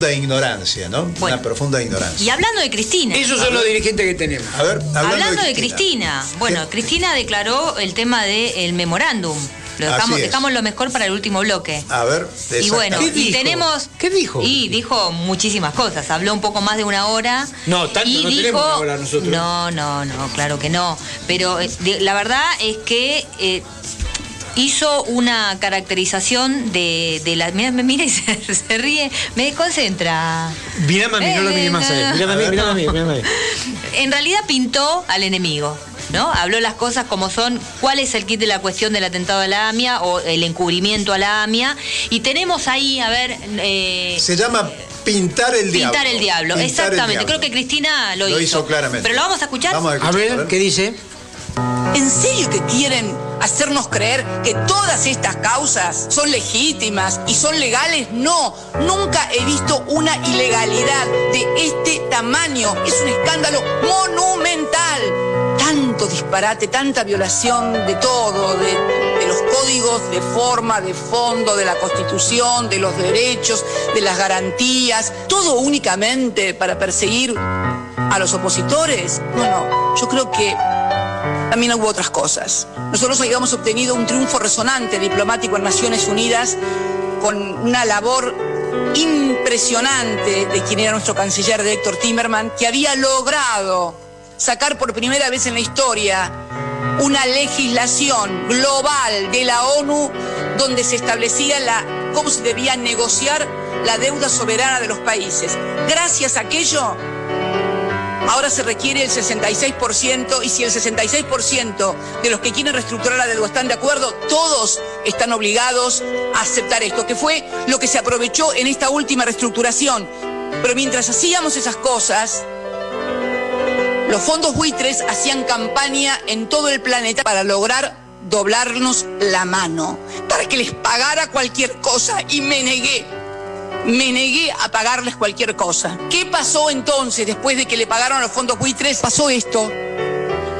de ignorancia, ¿no? Bueno. Una profunda ignorancia. Y hablando de Cristina. Esos son los dirigentes que tenemos. A ver, hablando, Hablando, de, Cristina. Bueno, ¿Qué? Cristina declaró el tema del memorándum. Lo Así dejamos, es. dejamos lo mejor para el último bloque. A ver, Y bueno, ¿Qué y dijo? tenemos. ¿Qué dijo? Y dijo muchísimas cosas. Habló un poco más de una hora. No, tanto y no dijo, tenemos una hora nosotros. No, no, no, claro que no. Pero eh, de- la verdad es que. eh, Hizo una caracterización de, de la. Mira, me mira y se, se ríe. Me desconcentra. Mirame a mí, no lo mire más a él. A mirame a mí, mirame a mí. En realidad pintó al enemigo. ¿No? Habló las cosas como son, cuál es el kit de la cuestión del atentado a la AMIA o el encubrimiento a la AMIA. Y tenemos ahí, a ver, eh, Se llama pintar el diablo. pintar el diablo. Pintar el Exactamente, diablo. creo que Cristina lo, Lo hizo claramente. Pero lo vamos a escuchar. Vamos a A escuchar, ver, ¿qué dice? ¿En serio que quieren hacernos creer que todas estas causas son legítimas y son legales? No, nunca he visto una ilegalidad de este tamaño. Es un escándalo monumental. Tanto disparate, tanta violación de todo, de, los códigos de forma, de fondo, de la constitución, de los derechos, de las garantías, todo únicamente para perseguir a los opositores. No, no, yo creo que también hubo otras cosas. Nosotros habíamos obtenido un triunfo resonante diplomático en Naciones Unidas con una labor impresionante de quien era nuestro canciller, de Héctor Timerman, que había logrado sacar por primera vez en la historia una legislación global de la ONU donde se establecía la, cómo se debía negociar la deuda soberana de los países. Gracias a aquello, Ahora se requiere el 66% y si el 66% de los que quieren reestructurar la deuda están de acuerdo, todos están obligados a aceptar esto, que fue lo que se aprovechó en esta última reestructuración. Pero mientras hacíamos esas cosas, los fondos buitres hacían campaña en todo el planeta para lograr doblarnos la mano, para que les pagara cualquier cosa y me negué. Me negué a pagarles cualquier cosa. ¿Qué pasó entonces después de que le pagaron los fondos buitres? Pasó esto.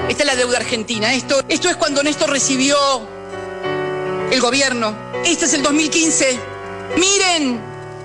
Esta es la deuda argentina. Esto, esto es cuando Néstor recibió el gobierno. Este es el 2015. Miren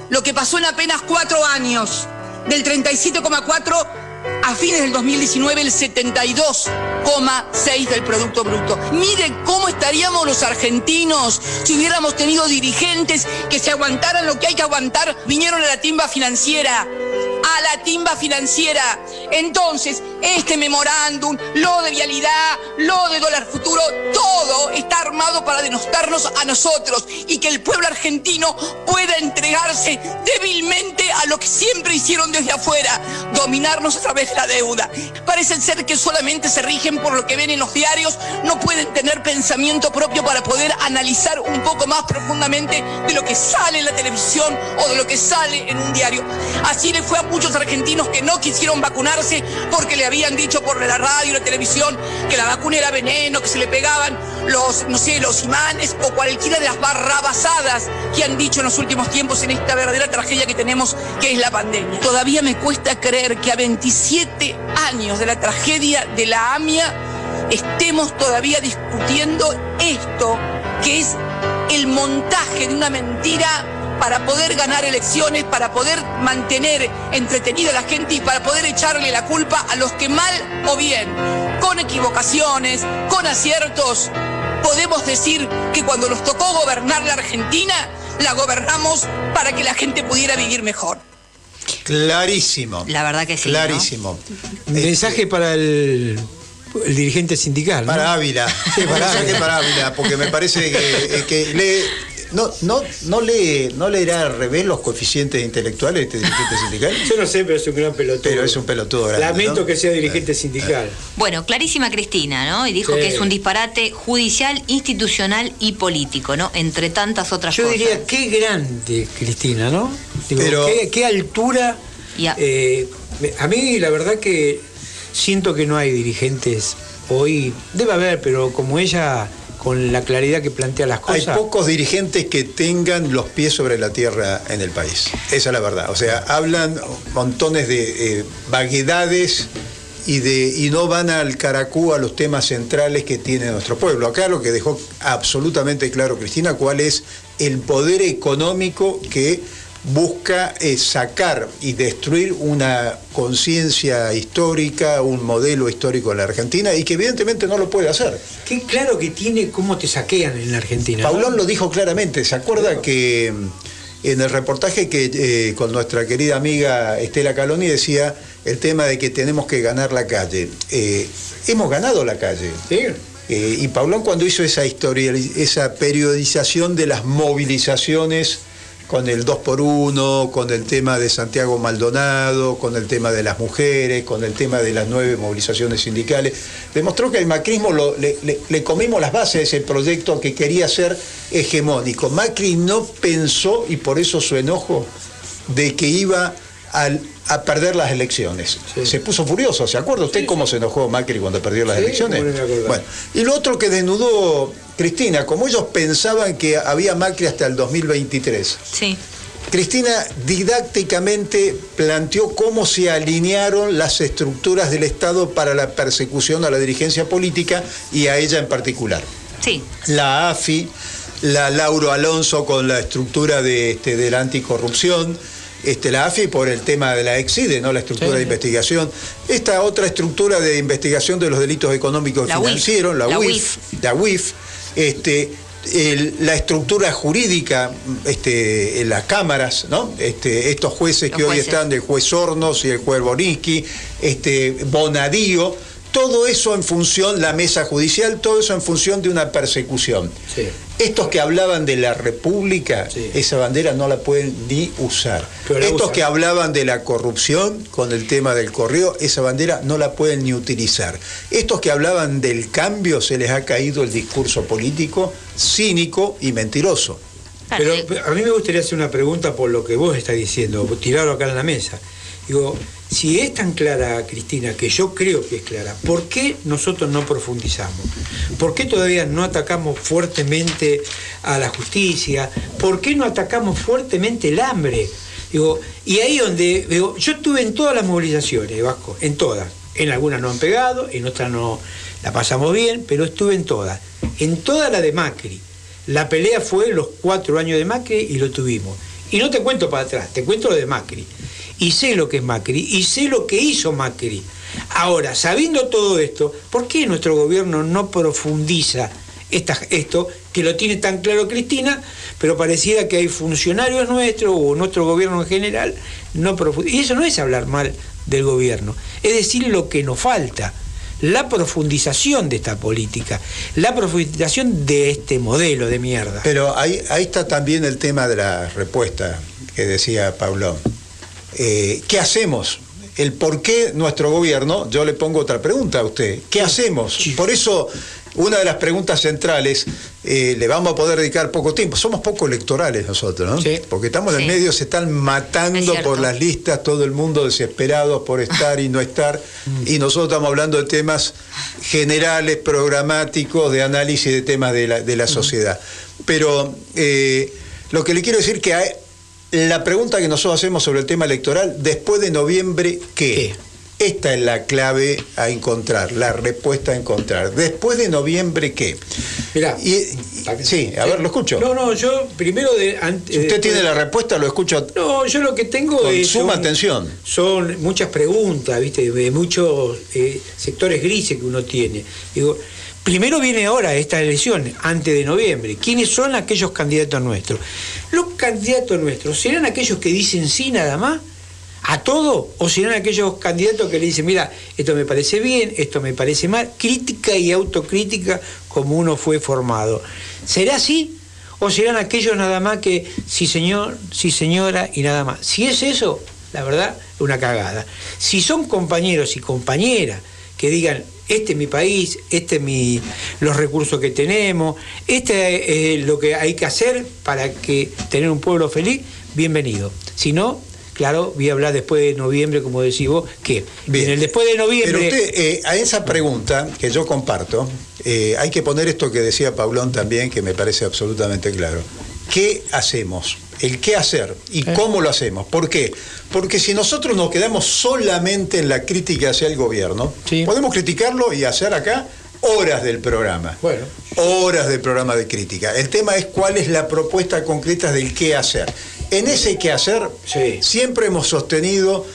lo que pasó en apenas cuatro años. Del 37,4 a fines del 2019 el 72,6 del Producto Bruto. Miren cómo estaríamos los argentinos si hubiéramos tenido dirigentes que se aguantaran lo que hay que aguantar. Vinieron a la timba financiera. A la timba financiera. Entonces, este memorándum, lo de vialidad, lo de dólar futuro, todo está armado para denostarnos a nosotros y que el pueblo argentino pueda entregarse débilmente a lo que siempre hicieron desde afuera, dominarnos a través de la deuda. Parece ser que solamente se rigen por lo que ven en los diarios, no pueden tener pensamiento propio para poder analizar un poco más profundamente de lo que sale en la televisión o de lo que sale en un diario. Así le fue a muchos argentinos que no quisieron vacunarse porque le habían dicho por la radio y la televisión que la vacuna era veneno, que se le pegaban los, no sé, los imanes o cualquiera de las barrabasadas que han dicho en los últimos tiempos en esta verdadera tragedia que tenemos, que es la pandemia. Todavía me cuesta creer que a 27 años de la tragedia de la AMIA estemos todavía discutiendo esto, que es el montaje de una mentira para poder ganar elecciones, para poder mantener entretenida a la gente y para poder echarle la culpa a los que mal o bien, con equivocaciones, con aciertos, podemos decir que cuando nos tocó gobernar la Argentina, la gobernamos para que la gente pudiera vivir mejor. Clarísimo. La verdad que sí, ¿no? Clarísimo. Mensaje para el, el dirigente sindical. ¿no? Para Ávila. Sí, para Ávila. para Ávila, porque me parece que, eh, que lee. No, no, no lee, no leerá al revés los coeficientes intelectuales este dirigente sindical. Yo no sé, pero es un gran pelotudo. Pero es un pelotudo grande, Lamento ¿no? que sea dirigente sindical. Bueno, clarísima Cristina, ¿no? Y dijo Sí. que es un disparate judicial, institucional y político, ¿no? Entre tantas otras Yo cosas. diría, qué grande, Cristina, ¿no? Digo, Pero- qué, qué altura. Eh, a mí, la verdad que siento que no hay dirigentes hoy. Debe haber, pero como ella, con la claridad que plantea las Hay cosas. pocos dirigentes que tengan los pies sobre la tierra en el país. Esa es la verdad. O sea, hablan montones de eh, vaguedades y, de, y no van al caracú a los temas centrales que tiene nuestro pueblo. Acá lo que dejó absolutamente claro Cristina, cuál es el poder económico que busca eh, sacar y destruir una conciencia histórica, un modelo histórico en la Argentina y que evidentemente no lo puede hacer. Qué claro que tiene cómo te saquean en la Argentina. ¿no? Paulón lo dijo claramente, ¿se acuerda que mm, en el reportaje que eh, con nuestra querida amiga Estela Caloni decía el tema de que tenemos que ganar la calle? Eh, hemos ganado la calle. Sí. Eh, y Paulón cuando hizo esa historia, esa periodización de las movilizaciones con el 2 por 1 con el tema de Santiago Maldonado, con el tema de las mujeres, con el tema de las nueve movilizaciones sindicales, demostró que el macrismo lo- le, le- le comimos las bases de ese proyecto que quería ser hegemónico. Macri no pensó, y por eso su enojo, de que iba al- a perder las elecciones. Sí. Se puso furioso, ¿se acuerda usted Sí, cómo se enojó Macri cuando perdió las elecciones? Bueno, y lo otro que desnudó Cristina, como ellos pensaban que había Macri hasta el 2023, Sí. Cristina didácticamente planteó cómo se alinearon las estructuras del Estado para la persecución a la dirigencia política y a ella en particular. Sí. La AFI, la Lauro Alonso con la estructura de, este, de la anticorrupción, este, la AFI por el tema de la EXIDE, ¿no? la estructura Sí. de investigación, esta otra estructura de investigación de los delitos económicos y financieros, la, la UIF, la UIF, este, el- la estructura jurídica, este, las cámaras, ¿no? Este, estos jueces Los que hoy están, el juez Hornos y el juez Borinsky, este, Bonadío, todo eso en función, la mesa judicial, todo eso en función de una persecución. Sí. Estos que hablaban de la República, Sí. esa bandera no la pueden ni usar. Estos usan. que hablaban de la corrupción con el tema del correo, esa bandera no la pueden ni utilizar. Estos que hablaban del cambio, se les ha caído el discurso político cínico y mentiroso. Pero pero a mí me gustaría hacer una pregunta por lo que vos estás diciendo, tirarlo acá en la mesa. Digo, si es tan clara, Cristina, que yo creo que es clara, ¿por qué nosotros no profundizamos? ¿Por qué todavía no atacamos fuertemente a la justicia? ¿Por qué no atacamos fuertemente el hambre? Digo, y ahí donde, digo, yo estuve en todas las movilizaciones, Vasco, en todas. En algunas no han pegado, en otras no la pasamos bien, pero estuve en todas. En toda la de Macri. La pelea fue los cuatro años de Macri y lo tuvimos. Y no te cuento para atrás, te cuento lo de Macri. Y sé lo que es Macri y sé lo que hizo Macri. Ahora, sabiendo todo esto, ¿por qué nuestro gobierno no profundiza esta- esto que lo tiene tan claro Cristina, pero pareciera que hay funcionarios nuestros o nuestro gobierno en general no profundiza? Y eso no es hablar mal del gobierno, es decir lo que nos falta la profundización de esta política, la profundización de este modelo de mierda. Pero ahí, ahí está también el tema de la respuesta que decía Paulón. Eh, ¿Qué hacemos? El por qué nuestro gobierno, yo le pongo otra pregunta a usted, ¿qué hacemos? Por eso, una de las preguntas centrales, eh, le vamos a poder dedicar poco tiempo, somos poco electorales nosotros, ¿no? Sí. Porque estamos en Sí. el medio, se están Es matando por las listas, todo el mundo desesperado por estar y no estar, y nosotros estamos hablando de temas generales, programáticos, de análisis de temas de la, de la sociedad. Pero eh, lo que le quiero decir que hay- la pregunta que nosotros hacemos sobre el tema electoral, después de noviembre, ¿qué? Esta es la clave a encontrar, la respuesta a encontrar. Después de noviembre, ¿qué? Mirá. Y- y- sí, a ver, lo escucho. No, no, yo primero de... ante- si usted después- tiene la respuesta, lo escucho. No, yo lo que tengo Con es... suma son- atención. Son muchas preguntas, ¿viste? De muchos eh, sectores grises que uno tiene. Digo, primero viene ahora esta elección, antes de noviembre. ¿Quiénes son aquellos candidatos nuestros? Los candidatos nuestros, ¿serán aquellos que dicen sí nada más? ¿A todo? ¿O serán aquellos candidatos que le dicen, mira, esto me parece bien, esto me parece mal? Crítica y autocrítica como uno fue formado. ¿Será así? ¿O serán aquellos nada más que sí señor, sí señora y nada más? Si es eso, la verdad, una cagada. Si son compañeros y compañeras que digan, este es mi país, este es mi, los recursos que tenemos, este es lo que hay que hacer para que tener un pueblo feliz, bienvenido. Si no, claro, voy a hablar después de noviembre, como decís vos, que Bien. en el después de noviembre... Pero usted, eh, a esa pregunta que yo comparto, eh, hay que poner esto que decía Paulón también, que me parece absolutamente claro. ¿Qué hacemos? El qué hacer y Eh. cómo lo hacemos. ¿Por qué? Porque si nosotros nos quedamos solamente en la crítica hacia el gobierno, Sí. podemos criticarlo y hacer acá horas del programa. Bueno. Horas del programa de crítica. El tema es cuál es la propuesta concreta del qué hacer. En ese quehacer Sí. siempre hemos sostenido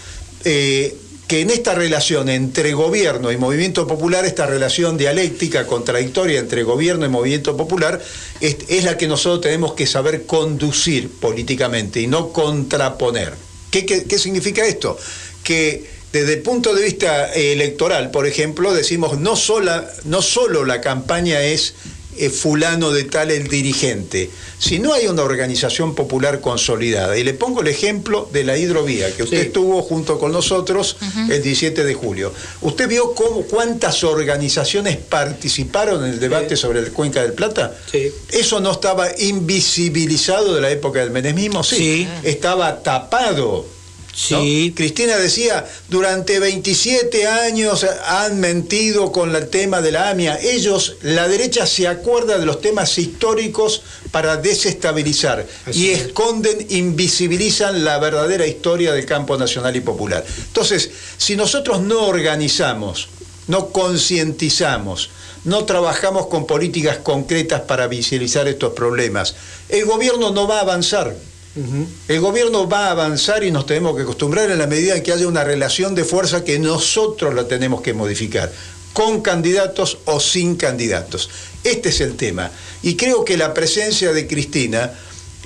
eh, que en esta relación entre gobierno y movimiento popular, esta relación dialéctica, contradictoria entre gobierno y movimiento popular, es, es la que nosotros tenemos que saber conducir políticamente y no contraponer. ¿Qué, qué- qué significa esto? Que desde el punto de vista eh, electoral, por ejemplo, decimos no, sola, no solo la campaña es eh, fulano de tal el dirigente, si no hay una organización popular consolidada. Y le pongo el ejemplo de la hidrovía, que usted Sí. estuvo junto con nosotros el 17 de julio. ¿Usted vio cómo, cuántas organizaciones participaron en el debate sobre el Cuenca del Plata? Sí. ¿Eso no estaba invisibilizado de la época del menemismo? Sí. Sí. Estaba tapado. ¿No? Sí. Cristina decía, durante 27 años han mentido con el tema de la AMIA. Ellos, la derecha se acuerda de los temas históricos para desestabilizar Así y es. esconden, invisibilizan la verdadera historia del campo nacional y popular. Entonces, si nosotros no organizamos, no concientizamos, no trabajamos con políticas concretas para visibilizar estos problemas, el gobierno no va a avanzar. El gobierno va a avanzar y nos tenemos que acostumbrar en la medida en que haya una relación de fuerza que nosotros la tenemos que modificar, con candidatos o sin candidatos. Este es el tema. Y creo que la presencia de Cristina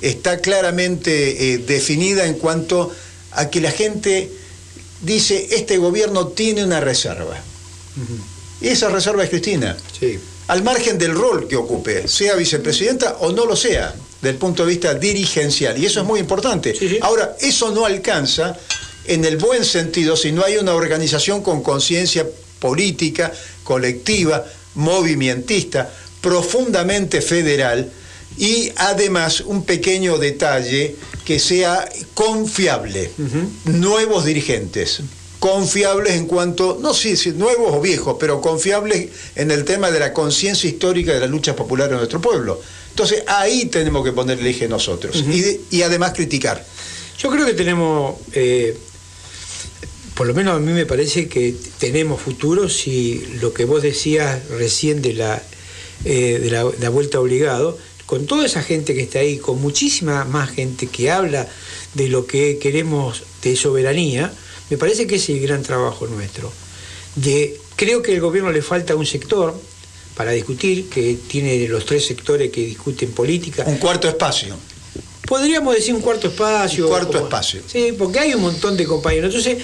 está claramente eh, definida en cuanto a que la gente dice, este gobierno tiene una reserva. Y esa reserva es Cristina Sí. al margen del rol que ocupe, sea vicepresidenta o no lo sea, del punto de vista dirigencial. Y eso es muy importante. Sí, sí. Ahora, eso no alcanza en el buen sentido si no hay una organización con conciencia política, colectiva, movimentista, profundamente federal y además un pequeño detalle que sea confiable. Nuevos dirigentes confiables en cuanto, no sé si nuevos o viejos, pero confiables en el tema de la conciencia histórica de la lucha popular en nuestro pueblo. Entonces ahí tenemos que poner el eje nosotros y, de- y además criticar. Yo creo que tenemos, eh, por lo menos a mí me parece que tenemos futuro si lo que vos decías recién de la, eh, de la, la vuelta obligado, con toda esa gente que está ahí, con muchísima más gente que habla de lo que queremos de soberanía, me parece que ese es el gran trabajo nuestro. De, creo que al gobierno le falta un sector para discutir, que tiene los tres sectores que discuten política, Un cuarto espacio. Podríamos decir un cuarto espacio. Un cuarto espacio. Sí, porque hay un montón de compañeros. Entonces,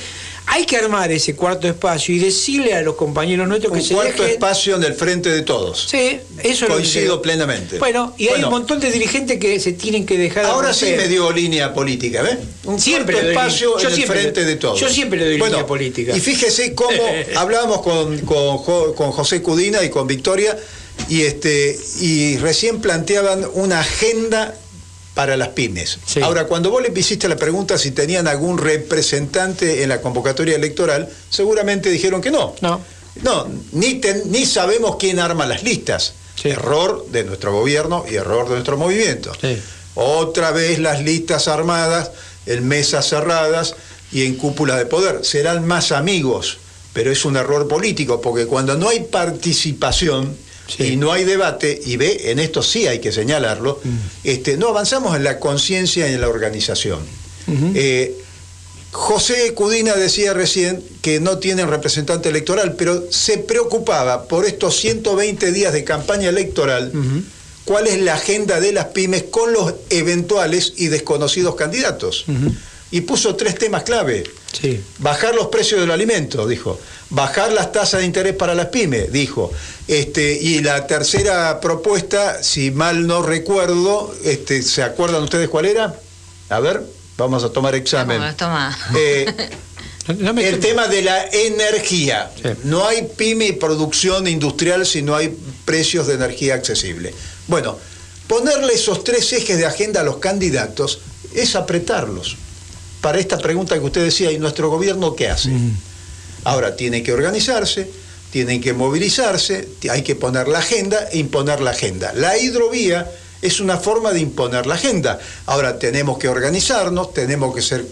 hay que armar ese cuarto espacio y decirle a los compañeros nuestros que Un se cuarto dejen- espacio en el frente de todos. Sí, eso lo Coincido creo. plenamente. Bueno, y hay un montón de dirigentes que se tienen que dejar. de Ahora sí me dio línea política, ¿ves? Un Siempre cuarto espacio. Yo en el frente de todos. yo siempre le doy línea política. Y fíjese cómo hablábamos con, con José Cudina y con Victoria, y este y recién planteaban una agenda para las pymes. Sí. Ahora, cuando vos le hiciste la pregunta si tenían algún representante en la convocatoria electoral, seguramente dijeron que no. No. No, ni, ten- ni sabemos quién arma las listas. Sí. Error de nuestro gobierno y error de nuestro movimiento. Sí. Otra vez las listas armadas, en mesas cerradas y en cúpulas de poder. Serán más amigos, pero es un error político, porque cuando no hay participación Sí. y no hay debate, y ve, en esto sí hay que señalarlo, Mm. este, no avanzamos en la conciencia y en la organización. Eh, José Cudina decía recién que no tienen representante electoral, pero se preocupaba por estos 120 días de campaña electoral, cuál es la agenda de las pymes con los eventuales y desconocidos candidatos. Y puso tres temas clave. Sí. Bajar los precios del alimento, dijo. Bajar las tasas de interés para las pymes, dijo. Este, y la tercera propuesta, si mal no recuerdo, este, ¿se acuerdan ustedes cuál era? A ver, vamos a tomar examen. Vamos, toma. Eh, No- me- el tema de la energía. Sí. No hay pyme y producción industrial si no hay precios de energía accesible. Bueno, ponerle esos tres ejes de agenda a los candidatos es apretarlos. Para esta pregunta que usted decía, ¿y nuestro gobierno qué hace? Ahora, tiene que organizarse, tienen que movilizarse, hay que poner la agenda e imponer la agenda. La hidrovía es una forma de imponer la agenda. Ahora, tenemos que organizarnos, tenemos que ser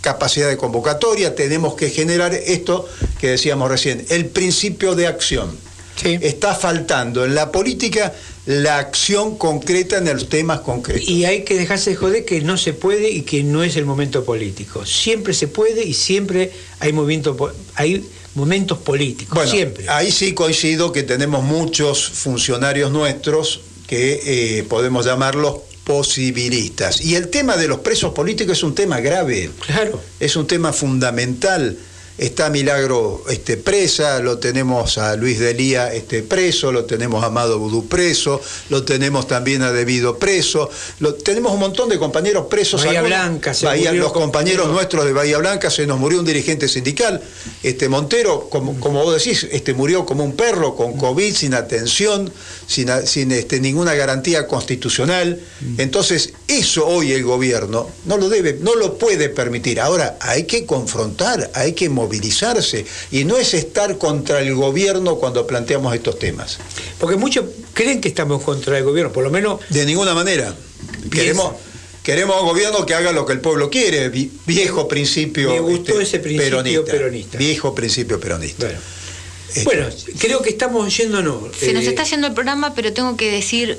capacidad de convocatoria, tenemos que generar esto que decíamos recién, el principio de acción. Sí. Está faltando en la política la acción concreta en los temas concretos. Y hay que dejarse de joder que no se puede y que no es el momento político. Siempre se puede y siempre hay, movimiento, hay momentos políticos. Bueno, siempre. ahí sí coincido que tenemos muchos funcionarios nuestros que eh, podemos llamarlos posibilistas. Y el tema de los presos políticos es un tema grave. Claro. es un tema fundamental. Está Milagro este, presa, lo tenemos a Luis Delía este, preso, lo tenemos a Amado Vudú preso, lo tenemos también a Debido preso, lo, tenemos un montón de compañeros presos. Bahía Algunos- Blanca, se Bahía- murió los compañeros compañero. nuestros de Bahía Blanca, se nos murió un dirigente sindical, este Montero, como, como vos decís, este, murió como un perro, con COVID, sin atención, sin, sin este, ninguna garantía constitucional. Entonces, eso hoy el gobierno no lo debe, no lo puede permitir. Ahora, hay que confrontar, hay que movilizarse, y no es estar contra el gobierno cuando planteamos estos temas. Porque muchos creen que estamos contra el gobierno, por lo menos De ninguna manera. Queremos, queremos un gobierno que haga lo que el pueblo quiere, vi- viejo principio, este, Me gustó ese principio peronista. Viejo principio peronista. Bueno, Este, bueno creo que estamos yéndonos. Se nos eh, está yendo el programa, pero tengo que decir